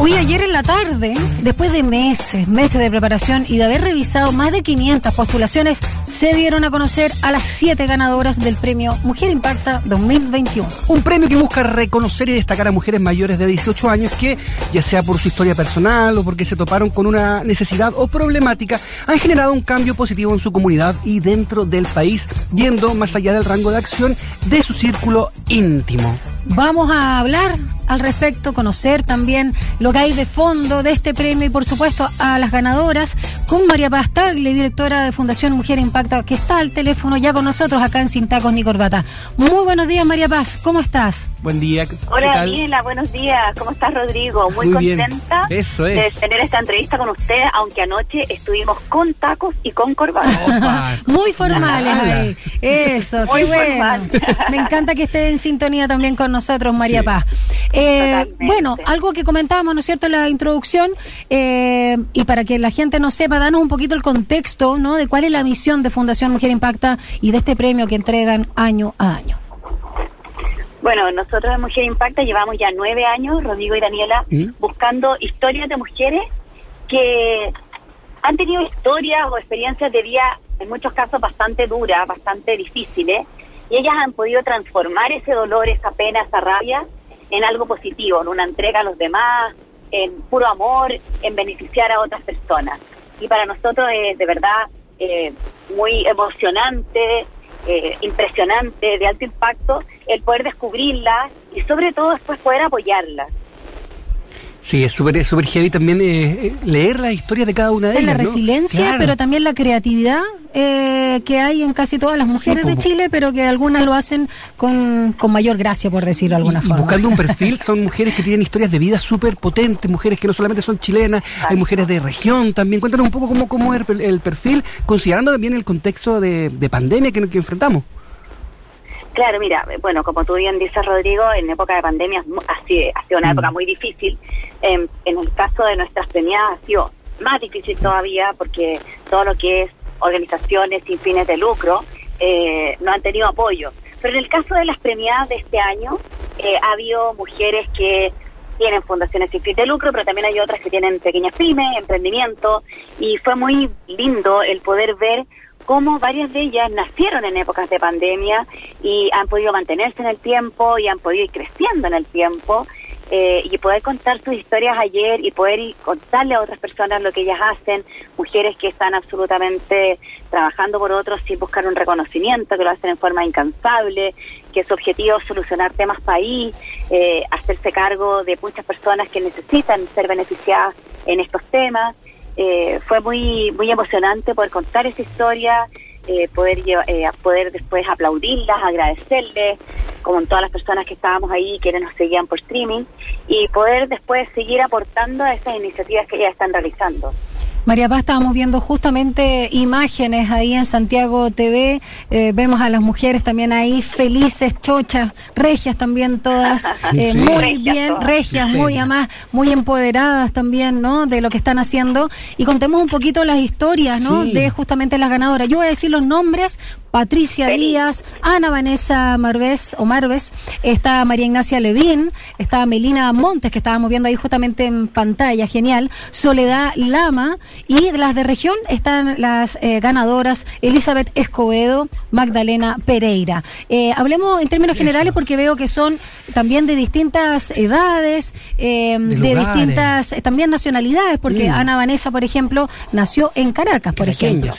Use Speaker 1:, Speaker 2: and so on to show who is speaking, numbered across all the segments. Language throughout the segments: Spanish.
Speaker 1: Hoy ayer en la tarde, después de meses, meses de preparación y de haber revisado más de 500 postulaciones, se dieron a conocer a las siete ganadoras del premio Mujer Impacta 2021.
Speaker 2: Un premio que busca reconocer y destacar a mujeres mayores de 18 años que, ya sea por su historia personal o porque se toparon con una necesidad o problemática, han generado un cambio positivo en su comunidad y dentro del país, yendo más allá del rango de acción de su círculo íntimo.
Speaker 1: Vamos a hablar al respecto, conocer también lo que hay de fondo de este premio y por supuesto a las ganadoras con María Pastagli, directora de Fundación Mujer Impacta, que está al teléfono ya con nosotros acá en Sin Tacos ni Corbata. Muy buenos días María Paz, ¿cómo estás?
Speaker 2: Buen día.
Speaker 3: Hola Daniela, buenos días. ¿Cómo estás Rodrigo? Muy, contenta de tener esta entrevista con usted, aunque anoche estuvimos con tacos y con corbata.
Speaker 1: Muy formales ahí. Eso, qué bueno. Me encanta que esté en sintonía también con nosotros María Paz. Eh, bueno, algo que comentábamos, ¿no es cierto?, en la introducción, eh, y para que la gente no sepa, danos un poquito el contexto, ¿no?, de cuál es la misión de Fundación Mujer Impacta y de este premio que entregan año a año.
Speaker 3: Bueno, nosotros en Mujer Impacta llevamos ya nueve años, Rodrigo y Daniela, ¿Mm? buscando historias de mujeres que han tenido historias o experiencias de vida, en muchos casos, bastante duras, bastante difíciles, y ellas han podido transformar ese dolor, esa pena, esa rabia en algo positivo, en una entrega a los demás, en puro amor, en beneficiar a otras personas. Y para nosotros es de verdad eh, muy emocionante, eh, impresionante, de alto impacto, el poder descubrirlas y sobre todo después poder apoyarlas.
Speaker 2: Sí, es súper super heavy también eh, leer la historia de cada una de ellas.
Speaker 1: La resiliencia, pero también la creatividad eh, que hay en casi todas las mujeres de Chile, pero que algunas lo hacen con, mayor gracia, por decirlo de alguna forma.
Speaker 2: buscando un perfil, son mujeres que tienen historias de vida súper potentes, mujeres que no solamente son chilenas, hay mujeres de región también. Cuéntanos un poco cómo, cómo es el, perfil, considerando también el contexto de, pandemia que, que enfrentamos.
Speaker 3: Claro, mira, bueno, como tú bien dices, Rodrigo, en época de pandemia ha sido, ha sido una mm. época muy difícil. Em, en el caso de nuestras premiadas ha sido más difícil todavía porque todo lo que es organizaciones sin fines de lucro eh, no han tenido apoyo. Pero en el caso de las premiadas de este año, eh, ha habido mujeres que tienen fundaciones sin fines de lucro, pero también hay otras que tienen pequeñas pymes, emprendimiento, y fue muy lindo el poder ver cómo varias de ellas nacieron en épocas de pandemia y han podido mantenerse en el tiempo y han podido ir creciendo en el tiempo eh, y poder contar sus historias ayer y poder contarle a otras personas lo que ellas hacen, mujeres que están absolutamente trabajando por otros sin buscar un reconocimiento, que lo hacen en forma incansable, que su objetivo es solucionar temas país, eh, hacerse cargo de muchas personas que necesitan ser beneficiadas en estos temas. Eh, fue muy muy emocionante poder contar esa historia, eh, poder eh, poder después aplaudirlas, agradecerles, como todas las personas que estábamos ahí que nos seguían por streaming, y poder después seguir aportando a esas iniciativas que ya están realizando.
Speaker 1: María Paz, estábamos viendo justamente imágenes ahí en Santiago TV. Eh, vemos a las mujeres también ahí felices, chochas, regias también todas, eh, muy bien, regias, muy además, muy empoderadas también, ¿no? De lo que están haciendo. Y contemos un poquito las historias, ¿no? De justamente las ganadoras. Yo voy a decir los nombres Patricia Díaz, Ana Vanessa Marves o Marves, está María Ignacia Levín, está Melina Montes, que estábamos viendo ahí justamente en pantalla, genial, Soledad Lama, y de las de región están las eh, ganadoras Elizabeth Escobedo, Magdalena Pereira. Eh, hablemos en términos generales porque veo que son también de distintas edades, eh, de, distintas también nacionalidades, porque Ana Vanessa, por ejemplo, nació en Caracas, por ejemplo.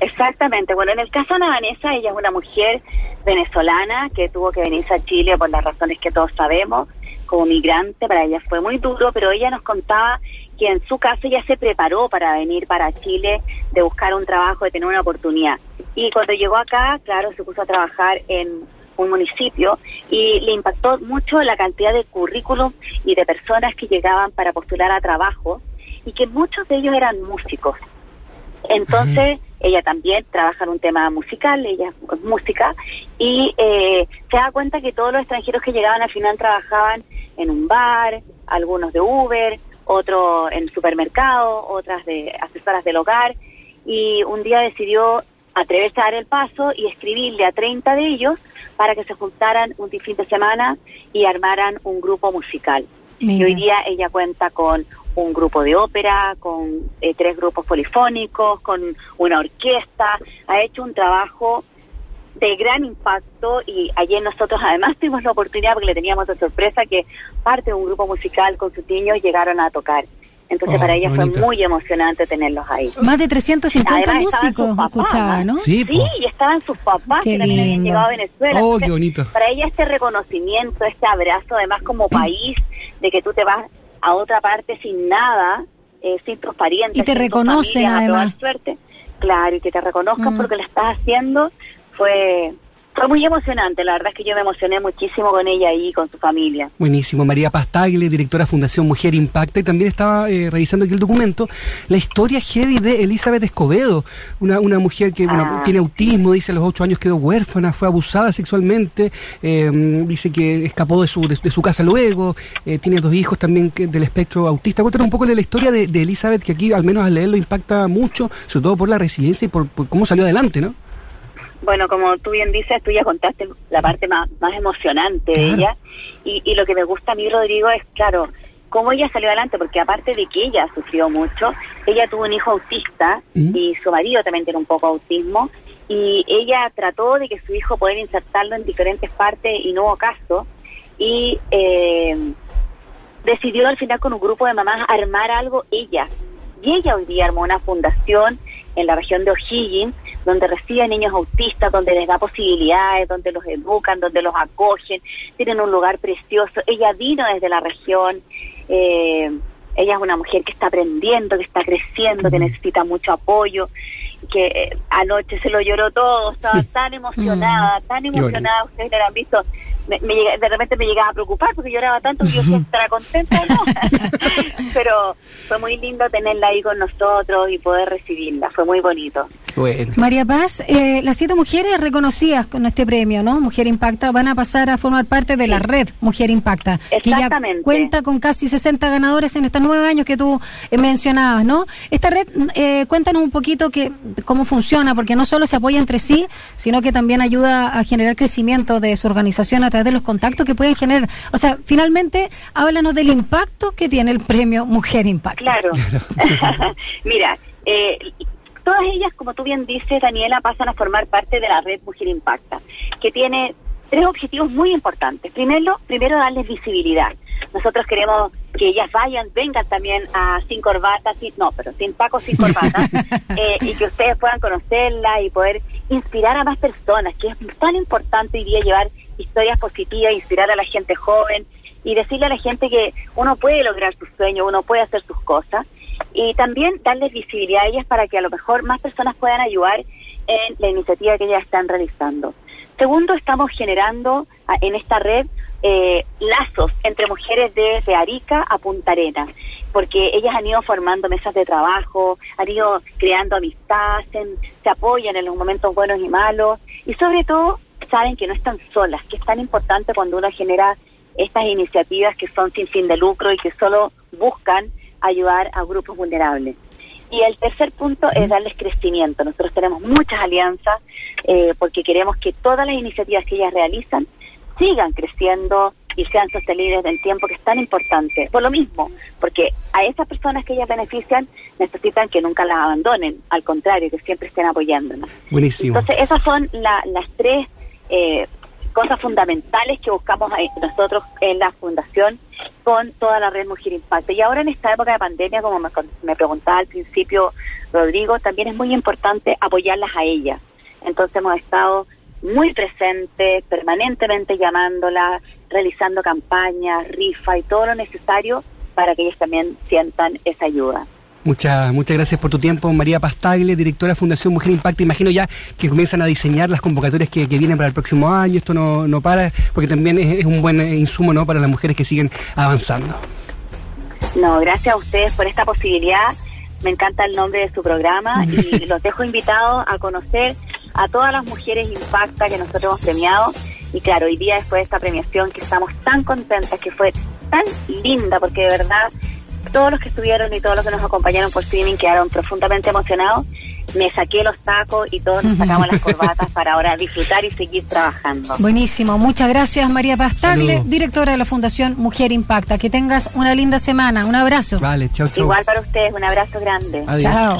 Speaker 3: Exactamente. Bueno, en el caso de Ana Vanessa, ella es una mujer venezolana que tuvo que venirse a Chile por las razones que todos sabemos, como migrante. Para ella fue muy duro, pero ella nos contaba que en su caso ya se preparó para venir para Chile, de buscar un trabajo, de tener una oportunidad. Y cuando llegó acá, claro, se puso a trabajar en un municipio y le impactó mucho la cantidad de currículum y de personas que llegaban para postular a trabajo y que muchos de ellos eran músicos. Entonces, ella también trabaja en un tema musical, ella es música, y eh, se da cuenta que todos los extranjeros que llegaban al final trabajaban en un bar, algunos de Uber, otros en supermercado, otras de asesoras del hogar, y un día decidió atreverse a dar el paso y escribirle a 30 de ellos para que se juntaran un fin de semana y armaran un grupo musical. Y hoy día ella cuenta con un grupo de ópera, con eh, tres grupos polifónicos, con una orquesta, ha hecho un trabajo de gran impacto y ayer nosotros además tuvimos la oportunidad, porque le teníamos de sorpresa, que parte de un grupo musical con sus niños llegaron a tocar. Entonces oh, para ella fue muy emocionante tenerlos ahí.
Speaker 1: Más de 350 músicos escuchaba, ¿no?
Speaker 3: Sí, y estaban sus papás que también habían llegado a Venezuela.
Speaker 2: Oh, qué bonito.
Speaker 3: Para ella este reconocimiento, este abrazo, además como país, de que tú te vas a otra parte sin nada, eh, sin tus parientes.
Speaker 1: Y te reconocen además.
Speaker 3: Suerte. Claro, y que te reconozcan mm. porque lo estás haciendo fue fue muy emocionante, la verdad es que yo me emocioné muchísimo con ella y con su familia.
Speaker 2: Buenísimo. María Pastagle, directora Fundación Mujer Impacta, y también estaba eh, revisando aquí el documento, la historia heavy de Elizabeth Escobedo, una, una mujer que ah. tiene autismo, dice a los ocho años quedó huérfana, fue abusada sexualmente, eh, dice que escapó de su, de, su casa luego, eh, tiene dos hijos también del espectro autista. Cuéntanos un poco de la historia de, Elizabeth, que aquí al menos al leerlo impacta mucho, sobre todo por la resiliencia y por cómo salió adelante, ¿no?
Speaker 3: Bueno, como tú bien dices, tú ya contaste la parte más, más emocionante de ella. Y, y lo que me gusta a mí, Rodrigo, es, claro, cómo ella salió adelante, porque aparte de que ella sufrió mucho, ella tuvo un hijo autista ¿Mm? y su marido también tiene un poco autismo. Y ella trató de que su hijo pudiera insertarlo en diferentes partes y no hubo caso. Y eh, decidió al final con un grupo de mamás armar algo ella. Y ella hoy día armó una fundación en la región de O'Higgins, donde recibe niños autistas, donde les da posibilidades, donde los educan, donde los acogen, tienen un lugar precioso. Ella vino desde la región, eh, ella es una mujer que está aprendiendo, que está creciendo, que necesita mucho apoyo, que eh, anoche se lo lloró todo, estaba tan emocionada, tan emocionada, ustedes lo han visto, me, de repente me llegaba a preocupar porque lloraba tanto que yo estaba contenta, ¿no? Pero fue muy lindo tenerla ahí con nosotros y poder recibirla, fue muy bonito.
Speaker 1: María Paz, eh, las siete mujeres reconocidas con este premio, ¿no? Mujer Impacta, van a pasar a formar parte de la red Mujer Impacta, que ya cuenta con casi 60 ganadores en estos nueve años que tú eh, mencionabas, ¿no? Esta red, eh, cuéntanos un poquito que, cómo funciona, porque no solo se apoya entre sí, sino que también ayuda a generar crecimiento de su organización a través de los contactos que pueden generar. O sea, finalmente, háblanos del impacto que tiene el premio Mujer Impacta.
Speaker 3: Claro. Mira, eh, Todas ellas, como tú bien dices, Daniela, pasan a formar parte de la red Mujer Impacta, que tiene tres objetivos muy importantes. Primero, primero darles visibilidad. Nosotros queremos que ellas vayan, vengan también a Sin Corbatas, no, pero Sin Paco, Sin Corbatas, eh, y que ustedes puedan conocerla y poder inspirar a más personas, que es tan importante hoy día llevar historias positivas, inspirar a la gente joven y decirle a la gente que uno puede lograr sus sueños, uno puede hacer sus cosas y también darles visibilidad a ellas para que a lo mejor más personas puedan ayudar en la iniciativa que ellas están realizando. Segundo, estamos generando ah, en esta red eh, lazos entre mujeres desde Arica a Punta Arenas, porque ellas han ido formando mesas de trabajo, han ido creando amistad, se, apoyan en los momentos buenos y malos, y sobre todo saben que no están solas, que es tan importante cuando uno genera estas iniciativas que son sin fin de lucro y que solo buscan ayudar a grupos vulnerables. Y el tercer punto es darles crecimiento. Nosotros tenemos muchas alianzas eh, porque queremos que todas las iniciativas que ellas realizan sigan creciendo y sean sostenibles en el tiempo, que es tan importante. Por lo mismo, porque a esas personas que ellas benefician necesitan que nunca las abandonen, al contrario, que siempre estén apoyándonos.
Speaker 2: Buenísimo.
Speaker 3: Entonces, esas son las tres eh, cosas fundamentales que buscamos nosotros en la fundación con toda la red Mujer Impacto. Y ahora en esta época de pandemia, como me, preguntaba al principio Rodrigo, también es muy importante apoyarlas a ellas. Entonces hemos estado muy presentes, permanentemente llamándolas, realizando campañas, rifa y todo lo necesario para que ellas también sientan esa ayuda.
Speaker 2: Muchas, muchas gracias por tu tiempo, María Pastagle, directora de Fundación Mujer Impacta. Imagino ya que comienzan a diseñar las convocatorias que, vienen para el próximo año. Esto no, no para, porque también es, un buen insumo ¿no? para las mujeres que siguen avanzando.
Speaker 3: No, gracias a ustedes por esta posibilidad. Me encanta el nombre de su programa y los dejo invitados a conocer a todas las mujeres Impacta que nosotros hemos premiado. Y claro, hoy día después de esta premiación que estamos tan contentas, que fue tan linda, porque de verdad todos los que estuvieron y todos los que nos acompañaron por streaming quedaron profundamente emocionados. me saqué los tacos y todos nos sacamos las corbatas para ahora disfrutar y seguir trabajando.
Speaker 1: Buenísimo, muchas gracias María Pastagle, directora de la Fundación Mujer Impacta. Que tengas una linda semana, un abrazo.
Speaker 2: Vale, chao, chao.
Speaker 3: Igual para ustedes, un abrazo grande.
Speaker 2: Adiós.
Speaker 1: Chao.